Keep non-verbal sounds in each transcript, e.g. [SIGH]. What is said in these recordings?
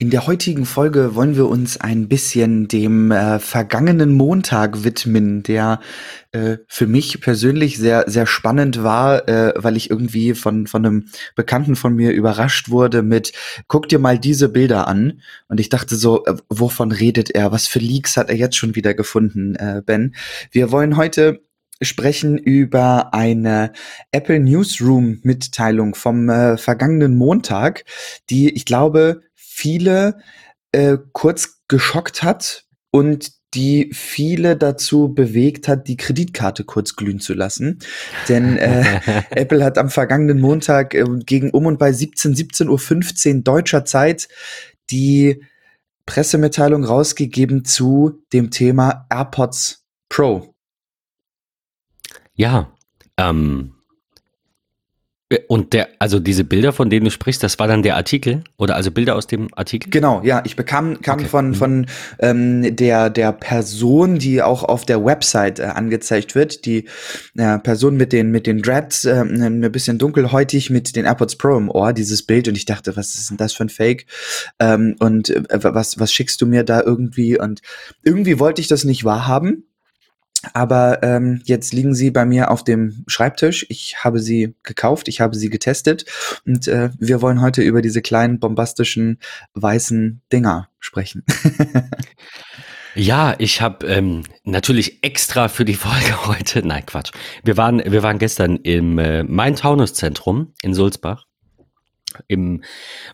In der heutigen Folge wollen wir uns ein bisschen dem äh, vergangenen Montag widmen, der äh, für mich persönlich sehr, sehr spannend war, äh, weil ich irgendwie von, von einem Bekannten von mir überrascht wurde mit, guck dir mal diese Bilder an. Und ich dachte so, äh, wovon redet er? Was für Leaks hat er jetzt schon wieder gefunden, äh, Ben? Wir wollen heute sprechen über eine Apple Newsroom Mitteilung vom äh, vergangenen Montag, die ich glaube viele äh, kurz geschockt hat und die viele dazu bewegt hat, die Kreditkarte kurz glühen zu lassen. Denn äh, [LAUGHS] Apple hat am vergangenen Montag äh, gegen um und bei 17, 17.15 Uhr deutscher Zeit die Pressemitteilung rausgegeben zu dem Thema AirPods Pro. Ja, ähm, und der, also diese Bilder, von denen du sprichst, das war dann der Artikel oder also Bilder aus dem Artikel? Genau, ja, ich bekam kam okay. von mhm. von ähm, der der Person, die auch auf der Website äh, angezeigt wird, die äh, Person mit den mit den Dreads, äh, ein bisschen dunkelhäutig mit den AirPods Pro im Ohr, dieses Bild und ich dachte, was ist denn das für ein Fake? Ähm, und äh, was was schickst du mir da irgendwie? Und irgendwie wollte ich das nicht wahrhaben aber ähm, jetzt liegen sie bei mir auf dem Schreibtisch. Ich habe sie gekauft, ich habe sie getestet und äh, wir wollen heute über diese kleinen bombastischen weißen Dinger sprechen. [LAUGHS] Ja, ich habe ähm, natürlich extra für die Folge [LAUGHS] heute, nein Quatsch, wir waren, wir waren gestern im äh, Main-Taunus-Zentrum in Sulzbach, im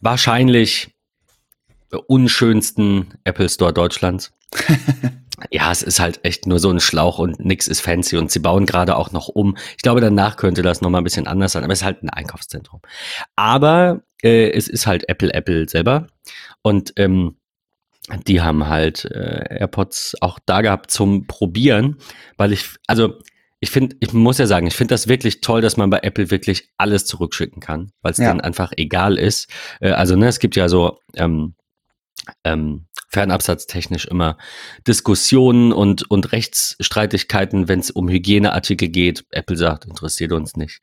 wahrscheinlich unschönsten Apple Store Deutschlands. [LAUGHS] ja, es ist halt echt nur so ein Schlauch und nix ist fancy und sie bauen gerade auch noch um. Ich glaube, danach könnte das nochmal ein bisschen anders sein, aber es ist halt ein Einkaufszentrum. Aber äh, es ist halt Apple, Apple selber und ähm, die haben halt äh, AirPods auch da gehabt zum Probieren, weil ich, also ich finde, ich muss ja sagen, ich finde das wirklich toll, dass man bei Apple wirklich alles zurückschicken kann, weil es ja. denen einfach egal ist. Äh, also, ne, es gibt ja so ähm, ähm, fernabsatztechnisch immer Diskussionen und, und Rechtsstreitigkeiten, wenn es um Hygieneartikel geht. Apple sagt, interessiert uns nicht.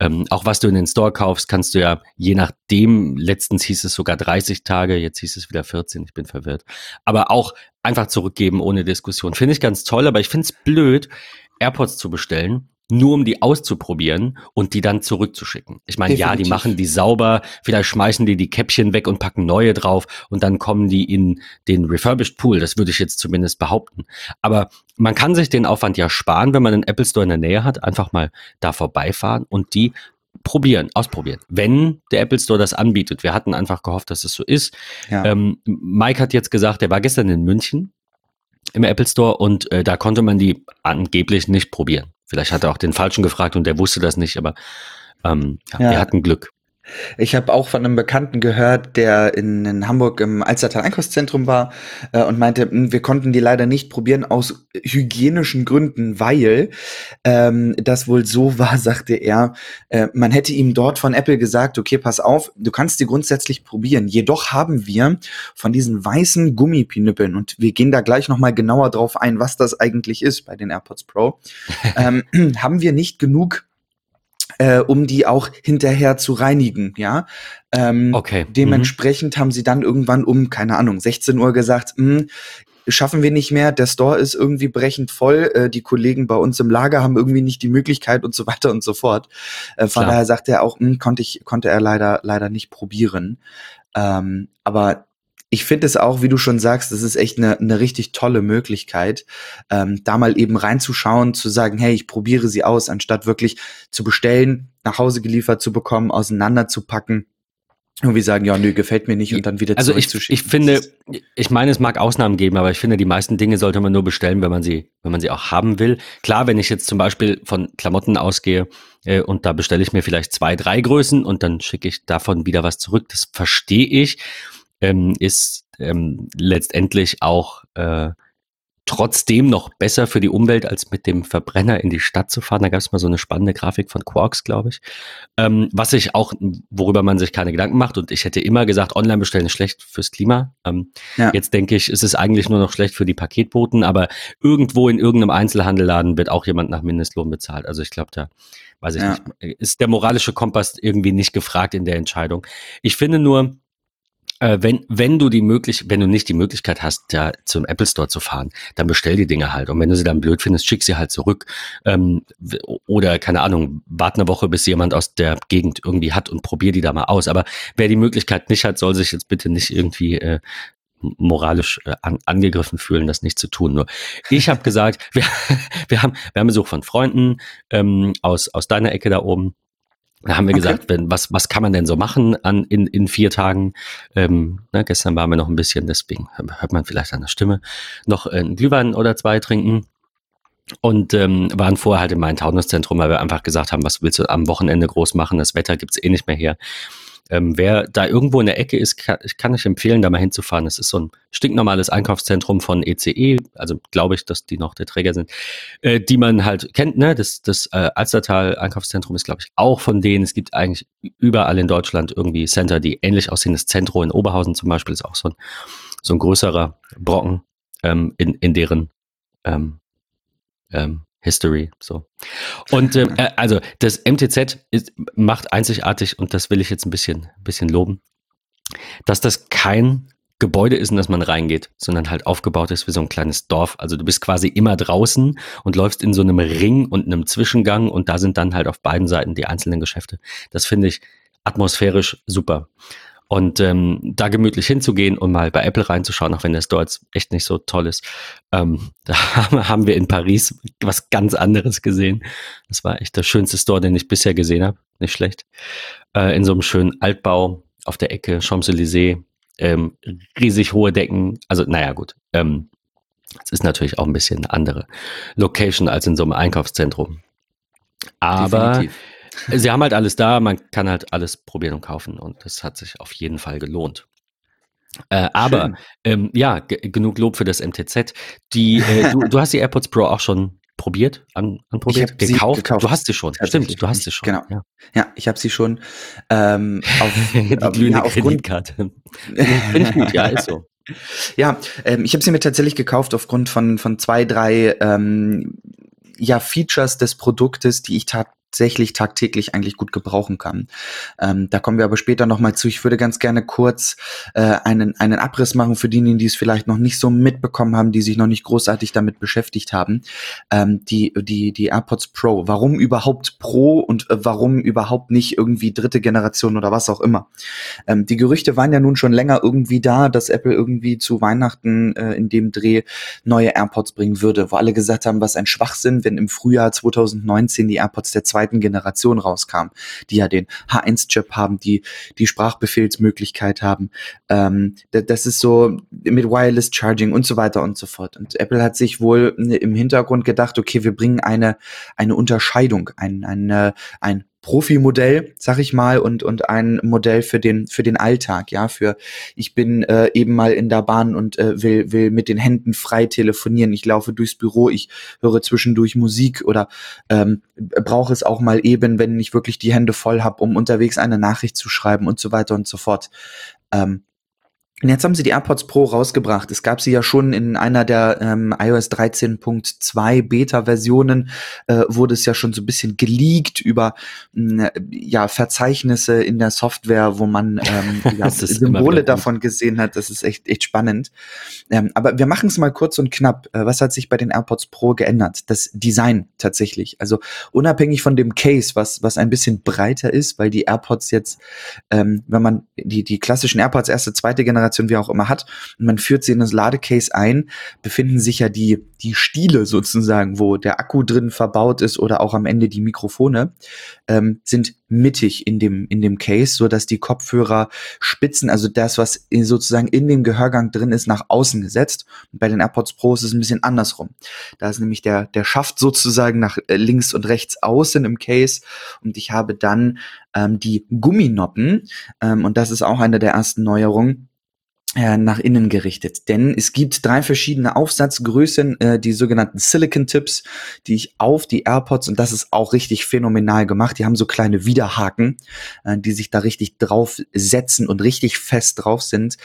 Ähm, auch was du in den Store kaufst, kannst du ja je nachdem, letztens hieß es sogar 30 Tage, jetzt hieß es wieder 14, ich bin verwirrt. Aber auch einfach zurückgeben ohne Diskussion. Finde ich ganz toll, aber ich finde es blöd, AirPods zu bestellen nur um die auszuprobieren und die dann zurückzuschicken. Ich meine, ja, die machen die sauber, vielleicht schmeißen die die Käppchen weg und packen neue drauf und dann kommen die in den Refurbished Pool. Das würde ich jetzt zumindest behaupten. Aber man kann sich den Aufwand ja sparen, wenn man einen Apple Store in der Nähe hat, einfach mal da vorbeifahren und die probieren, ausprobieren, wenn der Apple Store das anbietet. Wir hatten einfach gehofft, dass es so ist. Ja. Ähm, Mike hat jetzt gesagt, er war gestern in München im Apple Store und äh, da konnte man die angeblich nicht probieren. Vielleicht hat er auch den Falschen gefragt und der wusste das nicht, aber ähm, ja, ja. wir hatten Glück. Ich habe auch von einem Bekannten gehört, der in, in Hamburg im Alstertal Einkaufszentrum war äh, und meinte, hm, wir konnten die leider nicht probieren aus hygienischen Gründen, weil ähm, das wohl so [LAUGHS] war, sagte er, äh, man hätte ihm dort von Apple gesagt, okay, pass auf, du kannst die grundsätzlich probieren. Jedoch haben wir von diesen weißen Gummipinüppeln und wir gehen da gleich noch mal genauer drauf ein, was das eigentlich ist bei den AirPods Pro, [LAUGHS] ähm, [CLEARS THROAT] haben wir nicht genug äh, um die auch hinterher zu reinigen, ja. Ähm, okay. Dementsprechend mhm. haben sie dann irgendwann um, keine Ahnung, 16 Uhr gesagt, mh, hm, schaffen wir nicht mehr, der Store ist irgendwie brechend voll, äh, die Kollegen bei uns im Lager haben irgendwie nicht die Möglichkeit und so weiter und so fort. Äh, von Klar. daher sagt er auch, mh, hm, konnte ich, konnte er leider, leider nicht probieren. Ähm, aber ich finde es auch, wie du schon sagst, das ist echt eine, eine richtig tolle Möglichkeit, ähm, da mal eben reinzuschauen, zu sagen, hey, ich probiere sie aus, anstatt wirklich zu bestellen, nach Hause geliefert zu bekommen, auseinanderzupacken. Irgendwie sagen, ja, nö, gefällt mir nicht und dann wieder also zurückzuschicken. Ich, ich finde, ich meine, es mag Ausnahmen geben, aber ich finde, die meisten Dinge sollte man nur bestellen, wenn man sie, wenn man sie auch haben will. Klar, wenn ich jetzt zum Beispiel von Klamotten ausgehe äh, und da bestelle ich mir vielleicht zwei, drei Größen und dann schicke ich davon wieder was zurück, das verstehe ich ähm, ist ähm, letztendlich auch äh, trotzdem noch besser für die Umwelt, als mit dem Verbrenner in die Stadt zu fahren. Da gab es mal so eine spannende Grafik von Quarks, glaube ich. Ähm, was ich auch, worüber man sich keine Gedanken macht, und ich hätte immer gesagt, online bestellen ist schlecht fürs Klima. Ähm, ja. Jetzt denke ich, ist es eigentlich nur noch schlecht für die Paketboten, aber irgendwo in irgendeinem Einzelhandelladen wird auch jemand nach Mindestlohn bezahlt. Also ich glaube, da weiß ich ja. nicht, ist der moralische Kompass irgendwie nicht gefragt in der Entscheidung. Ich finde nur, äh, wenn, wenn du die möglich, wenn du nicht die Möglichkeit hast, ja, zum Apple Store zu fahren, dann bestell die Dinge halt. Und wenn du sie dann blöd findest, schick sie halt zurück. Ähm, oder, keine Ahnung, warte eine Woche, bis jemand aus der Gegend irgendwie hat und probier die da mal aus. Aber wer die Möglichkeit nicht hat, soll sich jetzt bitte nicht irgendwie äh, moralisch äh, an, angegriffen fühlen, das nicht zu tun. Nur ich habe [LAUGHS] gesagt, wir, wir, haben, wir haben Besuch von Freunden ähm, aus, aus deiner Ecke da oben da haben wir okay. gesagt, wenn, was, was kann man denn so machen an, in, in vier Tagen? Ähm, ne, gestern waren wir noch ein bisschen, deswegen hört man vielleicht an der Stimme, noch ein Glühwein oder zwei trinken. Und ähm, waren vorher halt im Main-Taunus-Zentrum, weil wir einfach gesagt haben, was willst du am Wochenende groß machen? Das Wetter gibt's eh nicht mehr her. Ähm, wer da irgendwo in der Ecke ist, kann, ich kann euch empfehlen, da mal hinzufahren. Es ist so ein stinknormales Einkaufszentrum von ECE, e, also glaube ich, dass die noch der Träger sind, äh, die man halt kennt. Ne? Das, das äh, Alstertal Einkaufszentrum ist, glaube ich, auch von denen. Es gibt eigentlich überall in Deutschland irgendwie Center, die ähnlich aussehen. Das Zentro in Oberhausen zum Beispiel ist auch so ein, so ein größerer Brocken ähm, in, in deren ähm, ähm, History. So. Und ähm, äh, also das MTZ ist, macht einzigartig, und das will ich jetzt ein bisschen, bisschen loben, dass das kein Gebäude ist, in das man reingeht, sondern halt aufgebaut ist wie so ein kleines Dorf. Also du bist quasi immer draußen und läufst in so einem Ring und einem Zwischengang und da sind dann halt auf beiden Seiten die einzelnen Geschäfte. Das finde ich atmosphärisch super. Und ähm, da gemütlich hinzugehen und mal bei Apple reinzuschauen, auch wenn der Store jetzt echt nicht so toll ist. Ähm, [LAUGHS] da haben wir in Paris was ganz anderes gesehen. Das war echt der schönste Store, den ich bisher gesehen habe. Nicht schlecht. Äh, in so einem schönen Altbau auf der Ecke Champs-Élysées. Ähm, riesig hohe Decken. Also, naja, gut. Ähm, es ist natürlich auch ein bisschen eine andere Location als in so einem Einkaufszentrum. Aber Definitiv. Sie haben halt alles da, man kann halt alles probieren und kaufen und das hat sich auf jeden Fall gelohnt. Äh, aber ähm, ja, genug Lob für das MTZ. Die, äh, du, du, hast die AirPods Pro auch schon probiert, an, anprobiert, gekauft? gekauft? Du hast sie schon, stimmt, du hast sie schon. Genau. Ja, ja ich habe sie schon ähm, auf [LAUGHS] die ähm, ja, aufgrund Finde ich gut, ja, ist so. [LAUGHS] Ja, ähm, ich habe sie mir tatsächlich gekauft aufgrund von von zwei, drei ähm, ja, Features des Produktes, die ich tat tatsächlich tagtäglich eigentlich gut gebrauchen kann. Ähm, da kommen wir aber später nochmal zu. Ich würde ganz gerne kurz äh, einen, einen Abriss machen für diejenigen, die es vielleicht noch nicht so mitbekommen haben, die sich noch nicht großartig damit beschäftigt haben. Ähm, die, die, die AirPods Pro. Warum überhaupt Pro und äh, warum überhaupt nicht irgendwie dritte Generation oder was auch immer? Ähm, die Gerüchte waren ja nun schon länger irgendwie da, dass Apple irgendwie zu Weihnachten äh, in dem Dreh neue AirPods bringen würde, wo alle gesagt haben, was ein Schwachsinn, wenn im Frühjahr 2019 die AirPods der zweiten Generation rauskam, die ja den H1-Chip haben, die die Sprachbefehlsmöglichkeit haben. Ähm, das ist so mit Wireless Charging und so weiter und so fort. Und Apple hat sich wohl im Hintergrund gedacht, okay, wir bringen eine, eine Unterscheidung, ein, ein, ein Profi-Modell, sag ich mal, und, und ein Modell für den, für den Alltag, ja, für ich bin äh, eben mal in der Bahn und äh, will, will mit den Händen frei telefonieren, ich laufe durchs Büro, ich höre zwischendurch Musik oder ähm, brauche es auch mal eben, wenn ich wirklich die Hände voll habe, um unterwegs eine Nachricht zu schreiben und so weiter und so fort. Ähm, und jetzt haben sie die AirPods Pro rausgebracht. Es gab sie ja schon in einer der ähm, iOS 13.2 Beta-Versionen, äh, wurde es ja schon so ein bisschen geleakt über mh, ja, Verzeichnisse in der Software, wo man [LAUGHS] ähm, ja, Symbole davon gesehen hat. Das ist echt, echt spannend. Ähm, aber wir machen es mal kurz und knapp. Äh, was hat sich bei den AirPods Pro geändert? Das Design tatsächlich. Also unabhängig von dem Case, was, was ein bisschen breiter ist, weil die AirPods jetzt, ähm, wenn man die, die klassischen AirPods erste, zweite Generation Generation wie auch immer hat und man führt sie in das Ladecase ein, befinden sich ja die, die Stiele sozusagen, wo der Akku drin verbaut ist oder auch am Ende die Mikrofone, ähm, sind mittig in dem, in dem Case, so dass die Kopfhörer spitzen, also das, was sozusagen in dem Gehörgang drin ist, nach außen gesetzt. Und bei den AirPods Pro ist es ein bisschen andersrum. Da ist nämlich der, der Schaft sozusagen nach äh, links und rechts außen im Case und ich habe dann ähm, die Gumminoppen ähm, und das ist auch eine der ersten Neuerungen nach innen gerichtet. Denn es gibt drei verschiedene Aufsatzgrößen, äh, die sogenannten Silicon Tips, die ich auf die AirPods, und das ist auch richtig phänomenal gemacht, die haben so kleine Widerhaken, äh, die sich da richtig drauf setzen und richtig fest drauf sind,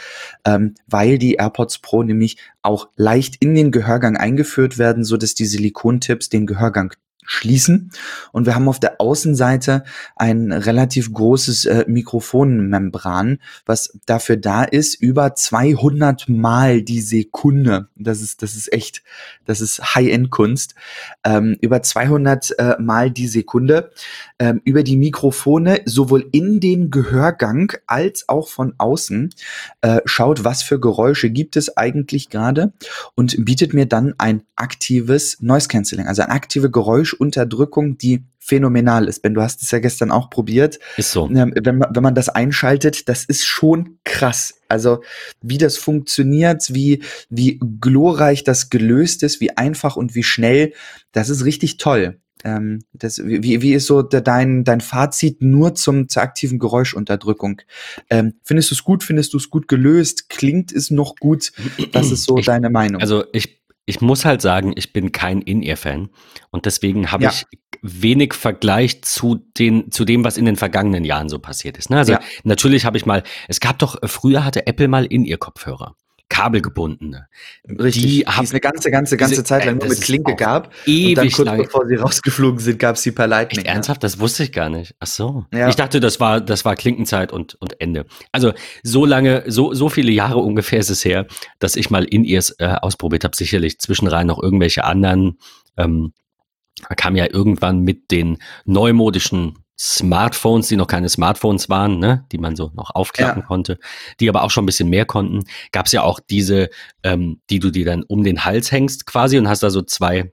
ähm, weil die AirPods Pro nämlich auch leicht in den Gehörgang eingeführt werden, so dass die Silikontips den Gehörgang schließen. Und wir haben auf der Außenseite ein relativ großes äh, Mikrofonmembran, was dafür da ist, über 200 Mal die Sekunde. Das ist, das ist echt, das ist High-End-Kunst. Ähm, über 200 äh, Mal die Sekunde ähm, über die Mikrofone sowohl in den Gehörgang als auch von außen äh, schaut, was für Geräusche gibt es eigentlich gerade und bietet mir dann ein aktives Noise Cancelling, also eine aktive Geräuschunterdrückung, die phänomenal ist. Ben, du hast es ja gestern auch probiert. Ist so. Ähm, wenn, man, wenn man das einschaltet, das ist schon krass. Also wie das funktioniert, wie, wie glorreich das gelöst ist, wie einfach und wie schnell, das ist richtig toll. Ähm, das, wie, wie ist so dein, dein Fazit nur zum, zur aktiven Geräuschunterdrückung? Ähm, findest du es gut? Findest du es gut gelöst? Klingt es noch gut? Was ist so ich, deine Meinung? Also ich, ich muss halt sagen, ich bin kein In-Ear-Fan und deswegen habe ja. ich wenig Vergleich zu den zu dem, was in den vergangenen Jahren so passiert ist. Ne? Also ja. natürlich habe ich mal, es gab doch früher hatte Apple mal In-Ear-Kopfhörer kabelgebundene. Richtig, die, die es eine ganze, ganze, ganze diese, Zeit lang nur mit Klinke gab. Ewig und dann kurz lange. bevor sie rausgeflogen sind, gab es die per Lightning. Echt ernsthaft? Das wusste ich gar nicht. Ach so. Ja. Ich dachte, das war, das war Klinkenzeit und, und Ende. Also so lange, so, so viele Jahre ungefähr ist es her, dass ich mal in ihrs äh, ausprobiert habe. Sicherlich zwischenrein noch irgendwelche anderen. Ähm, kam ja irgendwann mit den neumodischen Smartphones, die noch keine Smartphones waren, ne, die man so noch aufklappen ja. konnte, die aber auch schon ein bisschen mehr konnten, gab es ja auch diese, ähm, die du dir dann um den Hals hängst quasi und hast da so zwei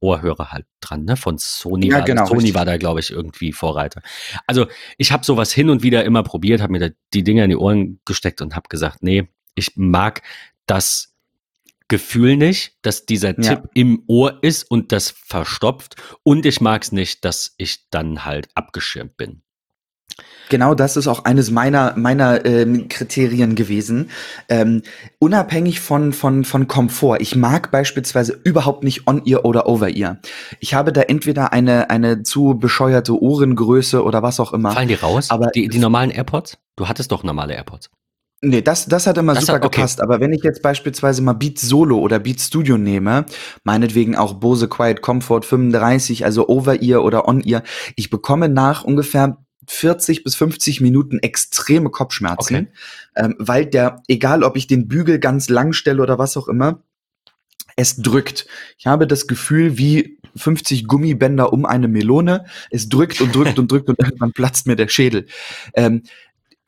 Ohrhörer halt dran, ne? Von Sony. Ja, war genau. Sony war da, glaube ich, irgendwie Vorreiter. Also ich habe sowas hin und wieder immer probiert, habe mir da die Dinger in die Ohren gesteckt und habe gesagt, nee, ich mag das Gefühl nicht, dass dieser Tipp ja. im Ohr ist und das verstopft. Und ich mag es nicht, dass ich dann halt abgeschirmt bin. Genau das ist auch eines meiner, meiner ähm, Kriterien gewesen. Ähm, unabhängig von, von, von Komfort. Ich mag beispielsweise überhaupt nicht On-Ear oder Over-Ear. Ich habe da entweder eine, eine zu bescheuerte Ohrengröße oder was auch immer. Fallen die raus? Aber die, die normalen AirPods? Du hattest doch normale AirPods. Nee, das, das hat immer das super hat, okay. gepasst. Aber wenn ich jetzt beispielsweise mal Beat Solo oder Beat Studio nehme, meinetwegen auch Bose Quiet Comfort 35, also Over-Ear oder On-Ear, ich bekomme nach ungefähr 40 bis 50 Minuten extreme Kopfschmerzen, okay. ähm, weil der, egal ob ich den Bügel ganz lang stelle oder was auch immer, es drückt. Ich habe das Gefühl, wie 50 Gummibänder um eine Melone. Es drückt und drückt und drückt und [LAUGHS] irgendwann platzt mir der Schädel. Ähm,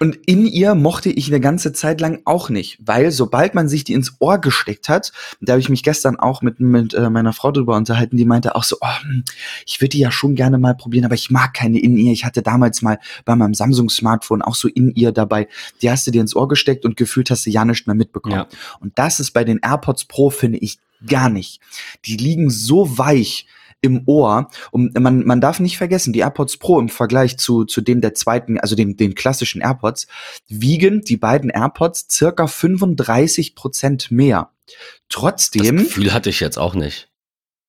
und in ihr mochte ich eine ganze Zeit lang auch nicht, weil sobald man sich die ins Ohr gesteckt hat, da habe ich mich gestern auch mit, mit äh, meiner Frau drüber unterhalten, die meinte auch so, oh, hm, ich würde die ja schon gerne mal probieren, aber ich mag keine in ihr. Ich hatte damals mal bei meinem Samsung-Smartphone auch so in ihr dabei. Die hast du dir ins Ohr gesteckt und gefühlt hast du ja nicht mehr mitbekommen. Ja. Und das ist bei den AirPods Pro, finde ich, gar nicht. Die liegen so weich, im Ohr. Und man, man darf nicht vergessen, die AirPods Pro im Vergleich zu, zu dem der zweiten, also den, den klassischen AirPods, wiegen die beiden AirPods circa 35 Prozent mehr. Trotzdem. Das Gefühl hatte ich jetzt auch nicht.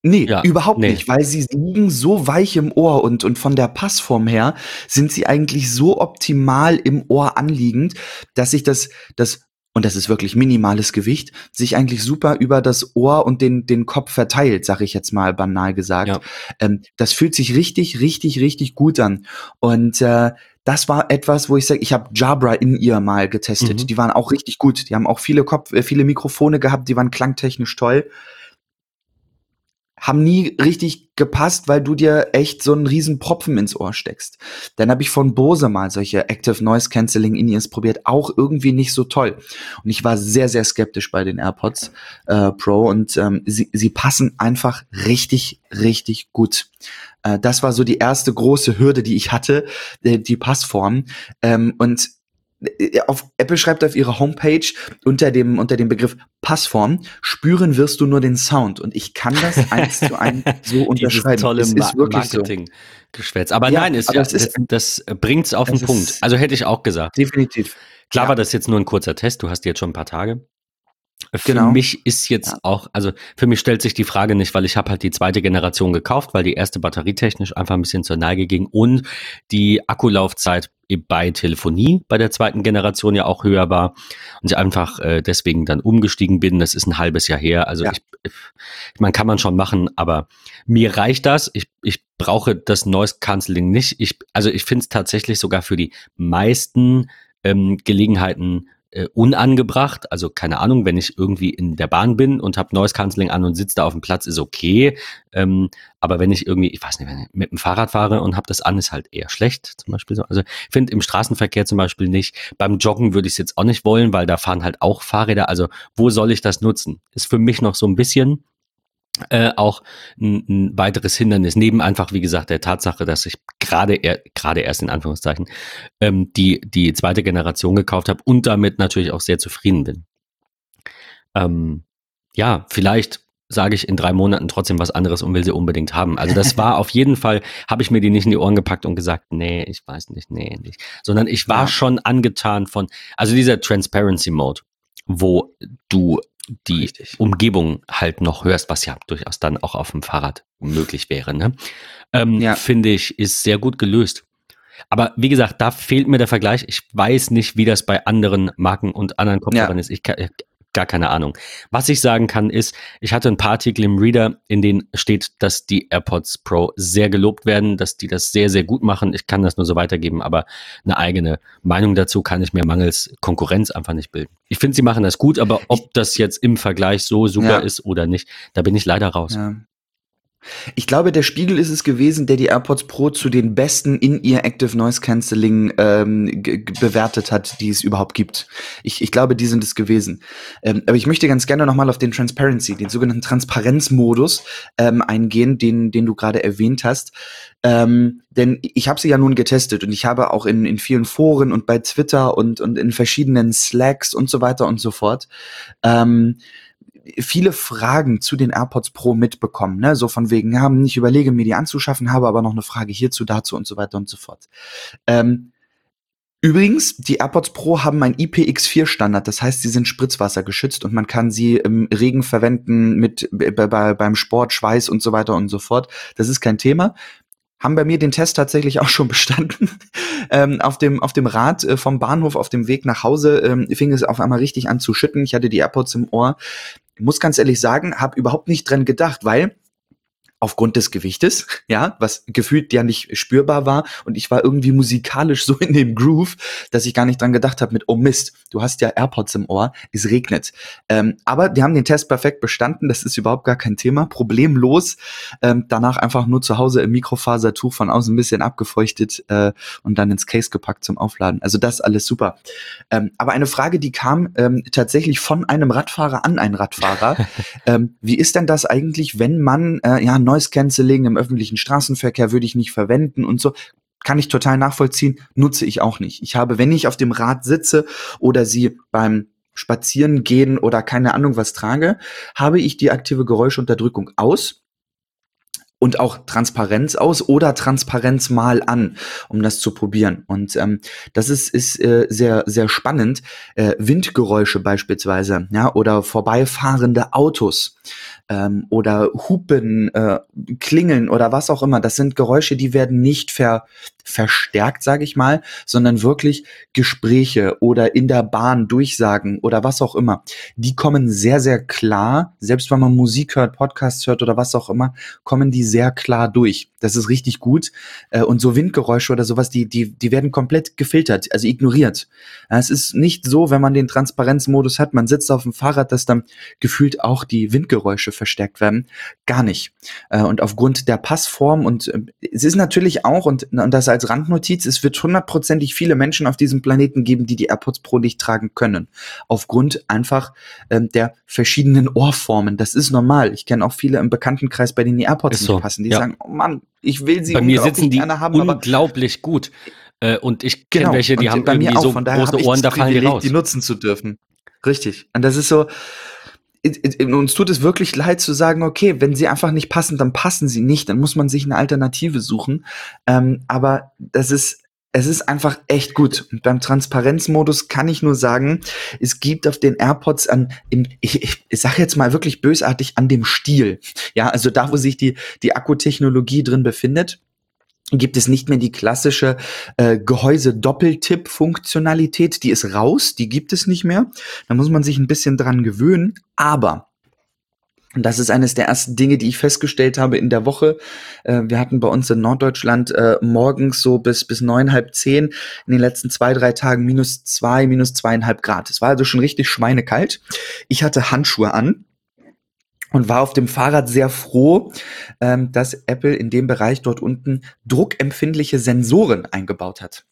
Nee, ja, überhaupt nee. nicht, weil sie liegen so weich im Ohr und, und von der Passform her sind sie eigentlich so optimal im Ohr anliegend, dass sich das, das und das ist wirklich minimales Gewicht, sich eigentlich super über das Ohr und den, den Kopf verteilt, sag ich jetzt mal banal gesagt. Ja. Ähm, das fühlt sich richtig, richtig, richtig gut an. Und äh, das war etwas, wo ich sage, ich habe Jabra in ihr mal getestet. Mhm. Die waren auch richtig gut. Die haben auch viele Kopf, äh, viele Mikrofone gehabt, die waren klangtechnisch toll haben nie richtig gepasst, weil du dir echt so einen riesen Propfen ins Ohr steckst. Dann habe ich von Bose mal solche Active Noise Cancelling In-Ears probiert, auch irgendwie nicht so toll. Und ich war sehr, sehr skeptisch bei den AirPods äh, Pro und ähm, sie, sie passen einfach richtig, richtig gut. Äh, das war so die erste große Hürde, die ich hatte, äh, die Passform. Ähm, und auf Apple schreibt auf ihrer Homepage unter dem unter dem Begriff Passform spüren wirst du nur den Sound und ich kann das [LAUGHS] eins zu eins so unterschreiben. tolle es ist wirklich Marketing so. Geschwätz. Aber ja, nein, ist, aber ja, ist, das, das bringt's auf den Punkt. Also hätte ich auch gesagt. Definitiv. Klar ja. war das jetzt nur ein kurzer Test. Du hast jetzt schon ein paar Tage. Für genau. mich ist jetzt ja. auch, also für mich stellt sich die Frage nicht, weil ich habe halt die zweite Generation gekauft, weil die erste batterietechnisch einfach ein bisschen zur Neige ging und die Akkulaufzeit bei Telefonie bei der zweiten Generation ja auch höher war und ich einfach äh, deswegen dann umgestiegen bin. Das ist ein halbes Jahr her. Also ja. ich, man kann man schon machen, aber mir reicht das. Ich, ich brauche das Noise Cancelling nicht. Ich, also ich finde es tatsächlich sogar für die meisten ähm, Gelegenheiten äh, unangebracht. Also keine Ahnung, wenn ich irgendwie in der Bahn bin und habe Noise Cancelling an und sitze da auf dem Platz, ist okay. Ähm, aber wenn ich irgendwie, ich weiß nicht, wenn ich mit dem Fahrrad fahre und habe das an, ist halt eher schlecht. Zum Beispiel so. Also ich finde im Straßenverkehr zum Beispiel nicht. Beim Joggen würde ich es jetzt auch nicht wollen, weil da fahren halt auch Fahrräder. Also wo soll ich das nutzen? Ist für mich noch so ein bisschen äh, auch ein, ein weiteres Hindernis, neben einfach, wie gesagt, der Tatsache, dass ich gerade er, gerade erst in Anführungszeichen ähm, die, die zweite Generation gekauft habe und damit natürlich auch sehr zufrieden bin. Ähm, ja, vielleicht sage ich in drei Monaten trotzdem was anderes und will sie unbedingt haben. Also das war auf jeden Fall, habe ich mir die nicht in die Ohren gepackt und gesagt, nee, ich weiß nicht, nee, nicht. Sondern ich war ja. schon angetan von, also dieser Transparency Mode, wo du die Richtig. Umgebung halt noch hörst, was ja durchaus dann auch auf dem Fahrrad möglich wäre. Ne? Ähm, ja. Finde ich, ist sehr gut gelöst. Aber wie gesagt, da fehlt mir der Vergleich. Ich weiß nicht, wie das bei anderen Marken und anderen Kopfhörern ja. ist. Ich kann, gar keine Ahnung. Was ich sagen kann, ist, ich hatte ein paar Artikel im Reader, in denen steht, dass die AirPods Pro sehr gelobt werden, dass die das sehr, sehr gut machen. Ich kann das nur so weitergeben, aber eine eigene Meinung dazu kann ich mir mangels Konkurrenz einfach nicht bilden. Ich finde, sie machen das gut, aber ob das jetzt im Vergleich so super ja. ist oder nicht, da bin ich leider raus. Ja. Ich glaube, der Spiegel ist es gewesen, der die AirPods Pro zu den besten in ihr Active Noise Cancelling ähm, bewertet hat, die es überhaupt gibt. Ich, ich glaube, die sind es gewesen. Ähm, aber ich möchte ganz gerne nochmal auf den Transparency, den sogenannten Transparenzmodus ähm, eingehen, den, den du gerade erwähnt hast. Ähm, denn ich habe sie ja nun getestet und ich habe auch in, in vielen Foren und bei Twitter und, und in verschiedenen Slacks und so weiter und so fort ähm, viele Fragen zu den AirPods Pro mitbekommen, ne? So von wegen, ja, nicht überlege, mir die anzuschaffen, habe aber noch eine Frage hierzu, dazu und so weiter und so fort. Ähm, Übrigens, die AirPods Pro haben ein IPX4-Standard, das heißt, sie sind spritzwassergeschützt und man kann sie im Regen verwenden mit bei, beim Sport, Schweiß und so weiter und so fort. Das ist kein Thema. Haben bei mir den Test tatsächlich auch schon [LAUGHS] bestanden. ähm, auf dem auf dem Rad äh, vom Bahnhof auf dem Weg nach Hause ähm, fing es auf einmal richtig an zu schütten. Ich hatte die AirPods im Ohr muss ganz ehrlich sagen, habe überhaupt nicht dran gedacht, weil aufgrund des Gewichtes, ja, was gefühlt ja nicht spürbar war und ich war irgendwie musikalisch [LAUGHS] so in dem Groove, dass ich gar nicht dran gedacht habe mit, oh Mist, du hast ja AirPods im Ohr, es regnet. Ähm, aber die haben den Test perfekt bestanden, das ist überhaupt gar kein Thema, problemlos. Ähm, danach einfach nur zu Hause im Mikrofasertuch von außen ein bisschen abgefeuchtet äh, und dann ins Case gepackt zum Aufladen. Also das alles super. Ähm, aber eine Frage, die kam ähm, tatsächlich von einem Radfahrer an einen Radfahrer. [LAUGHS] ähm, wie ist denn das eigentlich, wenn man äh, ja Noise Cancelling im öffentlichen Straßenverkehr würde ich nicht verwenden und so. Kann ich total nachvollziehen, nutze ich auch nicht. Ich habe, wenn ich auf dem Rad sitze oder sie beim Spazieren gehen oder keine Ahnung was trage, habe ich die aktive Geräuschunterdrückung aus und auch Transparenz aus oder Transparenz mal an, um das zu probieren. Und ähm, das ist, ist äh, sehr, sehr spannend. Äh, Windgeräusche beispielsweise, ja, oder vorbeifahrende Autos ähm, oder Hupen, äh, Klingeln oder was auch immer. Das sind Geräusche, die werden nicht ver verstärkt, sage ich mal, sondern wirklich Gespräche oder in der Bahn Durchsagen oder was auch immer. Die kommen sehr, sehr klar, selbst wenn man Musik hört, Podcasts hört oder was auch immer, kommen die sehr klar durch. Das ist richtig gut. Äh, und so Windgeräusche oder sowas, die, die, die werden komplett gefiltert, also ignoriert. Es ist nicht so, wenn man den Transparenzmodus hat, man sitzt auf dem Fahrrad, dass dann gefühlt auch die Windgeräusche verstärkt werden. Gar nicht. Äh, und aufgrund der Passform und äh, es ist natürlich auch, und, und das als Randnotiz, es wird hundertprozentig viele Menschen auf diesem Planeten geben, die die AirPods Pro nicht tragen können. Aufgrund einfach ähm, der verschiedenen Ohrformen. Das ist normal. Ich kenne auch viele im Bekanntenkreis, bei denen die AirPods so. nicht passen. Die ja. sagen, oh Mann, ich will sie bei mir sitzen die haben, unglaublich gut. Äh, und ich kenne genau. welche, die und haben bei irgendwie so große Ohren, da fallen die raus. Die nutzen zu dürfen. Richtig. Und das ist so, uns tut es wirklich leid zu sagen, okay, wenn sie einfach nicht passen, dann passen sie nicht, dann muss man sich eine Alternative suchen. Ähm, aber das ist es ist einfach echt gut. Und beim Transparenzmodus kann ich nur sagen, es gibt auf den AirPods an, im, ich, ich, ich sage jetzt mal wirklich bösartig, an dem Stiel. Ja, also da, wo sich die, die Akkutechnologie drin befindet, gibt es nicht mehr die klassische äh, Gehäuse-Doppeltipp-Funktionalität. Die ist raus, die gibt es nicht mehr. Da muss man sich ein bisschen dran gewöhnen. Aber und das ist eines der ersten Dinge, die ich festgestellt habe in der Woche. Äh, wir hatten bei uns in Norddeutschland äh, morgens so bis, bis neun, halb zehn in den letzten zwei, drei Tagen minus zwei, minus zweieinhalb Grad. Es war also schon richtig schweinekalt. Ich hatte Handschuhe an und war auf dem Fahrrad sehr froh, ähm, dass Apple in dem Bereich dort unten druckempfindliche Sensoren eingebaut hat.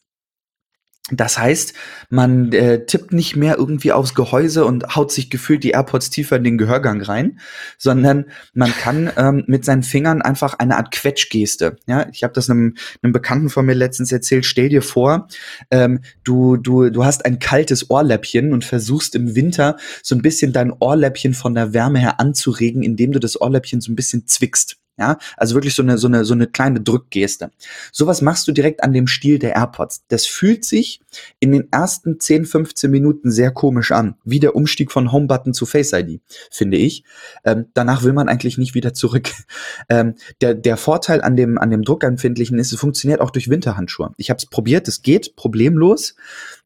Das heißt, man äh, tippt nicht mehr irgendwie aufs Gehäuse und haut sich gefühlt die AirPods tiefer in den Gehörgang rein, sondern man kann ähm, mit seinen Fingern einfach eine Art Quetschgeste. Ja, ich habe das einem, einem Bekannten von mir letztens erzählt. Stell dir vor, ähm, du du du hast ein kaltes Ohrläppchen und versuchst im Winter so ein bisschen dein Ohrläppchen von der Wärme her anzuregen, indem du das Ohrläppchen so ein bisschen zwickst. Ja, also wirklich so eine, so eine, so eine kleine Drückgeste. Sowas machst du direkt an dem Stiel der AirPods. Das fühlt sich in den ersten 10, 15 Minuten sehr komisch an. Wie der Umstieg von Homebutton zu Face ID, finde ich. Ähm, danach will man eigentlich nicht wieder zurück. [LAUGHS] Ähm, der, der Vorteil an dem, an dem Druckempfindlichen ist, es funktioniert auch durch Winterhandschuhe. Ich habe es probiert, es geht problemlos.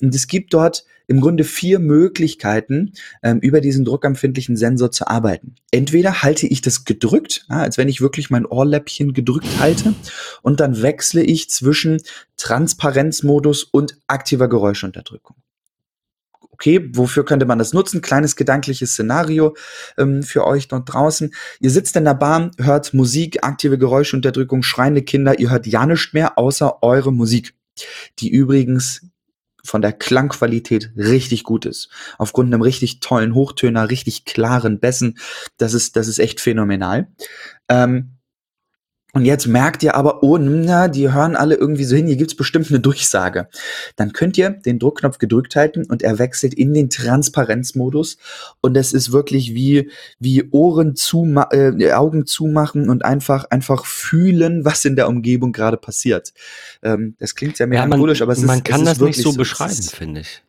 Und es gibt dort im Grunde vier Möglichkeiten, ähm, über diesen druckempfindlichen Sensor zu arbeiten. Entweder halte ich das gedrückt, ja, als wenn ich wirklich mein Ohrläppchen gedrückt halte, und dann wechsle ich zwischen Transparenzmodus und aktiver Geräuschunterdrückung. Okay, wofür könnte man das nutzen? Kleines gedankliches Szenario ähm, für euch dort draußen. Ihr sitzt in der Bahn, hört Musik, aktive Geräuschunterdrückung, schreiende Kinder, ihr hört ja nichts mehr außer eure Musik, die übrigens von der Klangqualität richtig gut ist. Aufgrund einem richtig tollen Hochtöner, richtig klaren Bässen. Das ist, das ist echt phänomenal. Ähm, und jetzt merkt ihr aber, oh, na, die hören alle irgendwie so hin, hier gibt's bestimmt eine Durchsage. Dann könnt ihr den Druckknopf gedrückt halten und er wechselt in den Transparenzmodus. Und es ist wirklich wie, wie Ohren zu, äh, Augen zumachen und einfach, einfach fühlen, was in der Umgebung gerade passiert. Ähm, das klingt sehr melancholisch, ja, aber es ist, man kann es das nicht so so beschreiben, finde ich.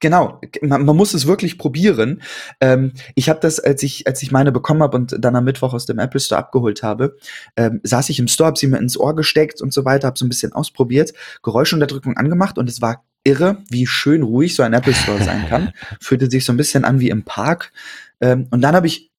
Genau, man, man, muss es wirklich probieren. Ähm, ich habe das, als ich, als ich meine bekommen habe und dann am Mittwoch aus dem Apple Store abgeholt habe, ähm, saß ich im Store, habe sie mir ins Ohr gesteckt und so weiter, habe so ein bisschen ausprobiert, Geräuschunterdrückung angemacht und es war irre, wie schön ruhig so ein Apple Store sein kann. [LAUGHS] Fühlte sich so ein bisschen an wie im Park. Ähm, und dann habe ich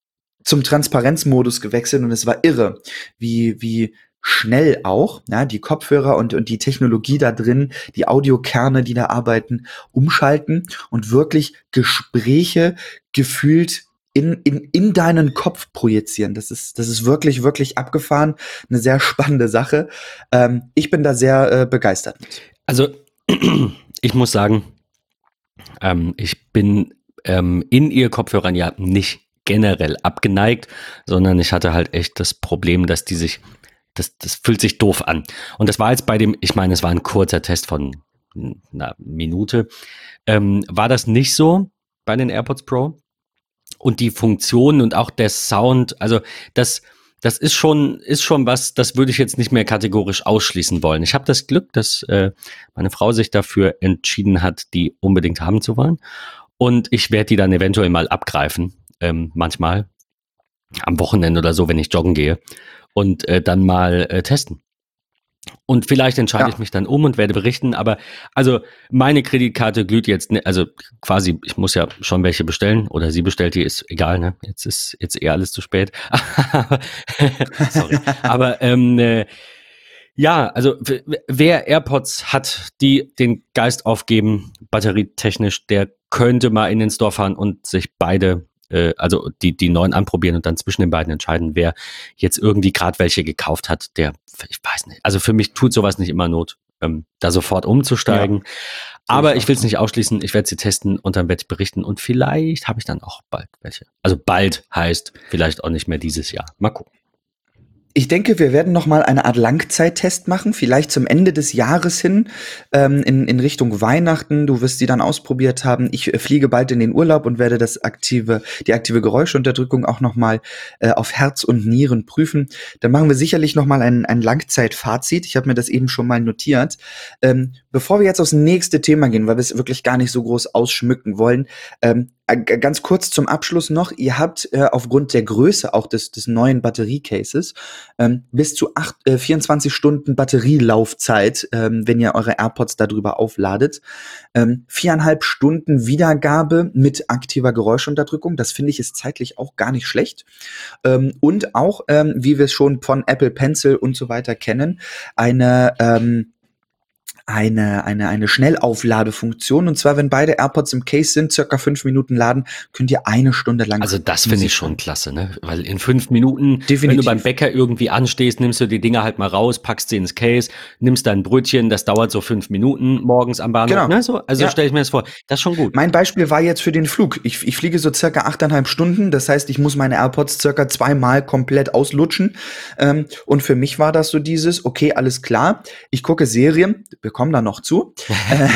zum Transparenzmodus gewechselt und es war irre, wie, wie schnell auch, ja, die Kopfhörer und, und die Technologie da drin, die Audiokerne, die da arbeiten, umschalten und wirklich Gespräche gefühlt in, in, in deinen Kopf projizieren. Das ist, das ist wirklich, wirklich abgefahren. Eine sehr spannende Sache. Ähm, ich bin da sehr äh, begeistert. Also, [CLEARS THROAT] ich muss sagen, ähm, ich bin ähm, in ihr Kopfhörern ja nicht generell abgeneigt, sondern ich hatte halt echt das Problem, dass die sich das, das fühlt sich doof an. Und das war jetzt bei dem, ich meine, es war ein kurzer Test von einer Minute. Ähm, war das nicht so bei den AirPods Pro? Und die Funktionen und auch der Sound, also das, das ist schon, ist schon was, das würde ich jetzt nicht mehr kategorisch ausschließen wollen. Ich habe das Glück, dass äh, meine Frau sich dafür entschieden hat, die unbedingt haben zu wollen. Und ich werde die dann eventuell mal abgreifen, ähm, manchmal am Wochenende oder so, wenn ich joggen gehe und äh, dann mal äh, testen. Und vielleicht entscheide ja. ich mich dann um und werde berichten, aber also meine Kreditkarte glüht jetzt, ne, also quasi, ich muss ja schon welche bestellen oder sie bestellt die, ist egal, ne? Jetzt ist jetzt eher alles zu spät. [LAUGHS] Sorry. [LAUGHS] aber ähm, äh, ja, also wer AirPods hat, die den Geist aufgeben, batterietechnisch, der könnte mal in den Store fahren und sich beide äh, also die, die neuen anprobieren und dann zwischen den beiden entscheiden, wer jetzt irgendwie gerade welche gekauft hat, der, ich weiß nicht, also für mich tut sowas nicht immer Not, ähm, da sofort umzusteigen. Ja. Aber ich will es nicht ausschließen, ich werde sie testen und dann werde ich berichten und vielleicht habe ich dann auch bald welche. Also bald heißt vielleicht auch nicht mehr dieses Jahr. Mal gucken. Ich denke, wir werden noch mal eine Art Langzeittest machen, vielleicht zum Ende des Jahres hin, ähm, in, in Richtung Weihnachten. Du wirst sie dann ausprobiert haben. Ich äh, fliege bald in den Urlaub und werde das aktive, die aktive Geräuschunterdrückung auch noch mal äh, auf Herz und Nieren prüfen. Dann machen wir sicherlich noch mal ein, ein Langzeitfazit. Ich habe mir das eben schon mal notiert. Ähm, bevor wir jetzt aufs nächste Thema gehen, weil wir es wirklich gar nicht so groß ausschmücken wollen, ähm, äh, ganz kurz zum Abschluss noch, ihr habt äh, aufgrund der Größe auch des, des neuen Batteriecases ähm, bis zu acht, äh, 24 Stunden Batterielaufzeit, ähm, wenn ihr eure AirPods darüber aufladet. Ähm, viereinhalb Stunden Wiedergabe mit aktiver Geräuschunterdrückung, das finde ich ist zeitlich auch gar nicht schlecht. Ähm, und auch, ähm, wie wir es schon von Apple Pencil und so weiter kennen, eine ähm, eine, eine, eine Schnellaufladefunktion. Und zwar, wenn beide AirPods im Case sind, circa fünf Minuten laden, könnt ihr eine Stunde lang. Also das finde ich schon klasse, ne? Weil in fünf Minuten, Definitiv. wenn du beim Bäcker irgendwie anstehst, nimmst du die Dinger halt mal raus, packst sie ins Case, nimmst dein Brötchen, das dauert so fünf Minuten morgens am Bahnhof. Genau. Ne? So, also ja. stelle ich mir das vor. Das ist schon gut. Mein Beispiel war jetzt für den Flug. Ich, ich fliege so circa achteinhalb Stunden. Das heißt, ich muss meine AirPods circa zweimal komplett auslutschen. Ähm, und für mich war das so dieses, okay, alles klar. Ich gucke Serien, kommen da noch zu. [LAUGHS] äh,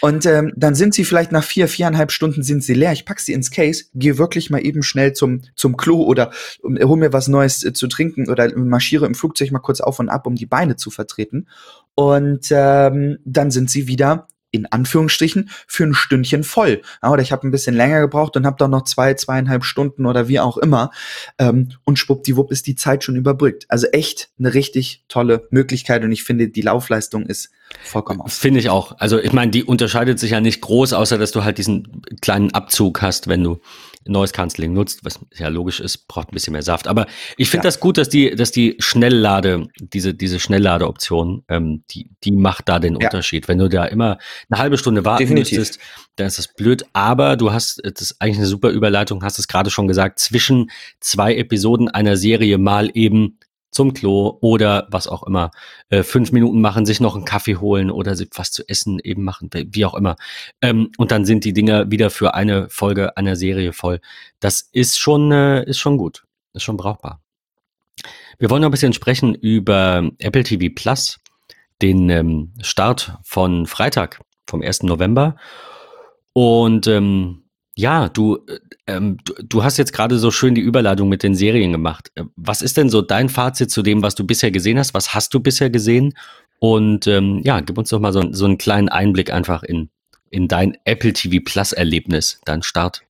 und ähm, dann sind sie vielleicht nach vier, viereinhalb Stunden sind sie leer. Ich pack sie ins Case, gehe wirklich mal eben schnell zum, zum Klo oder um, hol mir was Neues äh, zu trinken oder marschiere im Flugzeug mal kurz auf und ab, um die Beine zu vertreten. Und ähm, dann sind sie wieder in Anführungsstrichen für ein Stündchen voll. Ja, oder ich habe ein bisschen länger gebraucht und habe dann noch zwei, zweieinhalb Stunden oder wie auch immer. Ähm, und schwuppdiwupp ist die Zeit schon überbrückt. Also echt eine richtig tolle Möglichkeit und ich finde, die Laufleistung ist vollkommen aus. Finde ich auch. Also ich meine, die unterscheidet sich ja nicht groß, außer dass du halt diesen kleinen Abzug hast, wenn du Noise Cancelling nutzt, was ja logisch ist, braucht ein bisschen mehr Saft. Aber ich finde ja. das gut, dass die, dass die Schnelllade, diese, diese Schnellladeoption, ähm, die, die macht da den ja. Unterschied. Wenn du da immer eine halbe Stunde warten Definitiv. müsstest, dann ist das blöd. Aber du hast, das ist eigentlich eine super Überleitung, hast es gerade schon gesagt, zwischen zwei Episoden einer Serie mal eben zum Klo oder was auch immer, äh, fünf Minuten machen, sich noch einen Kaffee holen oder was zu essen eben machen, wie auch immer. Ähm, und dann sind die Dinger wieder für eine Folge einer Serie voll. Das ist schon, äh, ist schon gut, ist schon brauchbar. Wir wollen noch ein bisschen sprechen über Apple TV Plus, den ähm, Start von Freitag, vom 1. November. Und ähm, ja, du, äh, ähm, du, du, hast jetzt gerade so schön die Überleitung mit den Serien gemacht. Äh, was ist denn so dein Fazit zu dem, was du bisher gesehen hast? Was hast du bisher gesehen? Und ähm, ja, gib uns doch mal so, so einen kleinen Einblick einfach in, in dein Apple TV Plus Erlebnis, dein Start.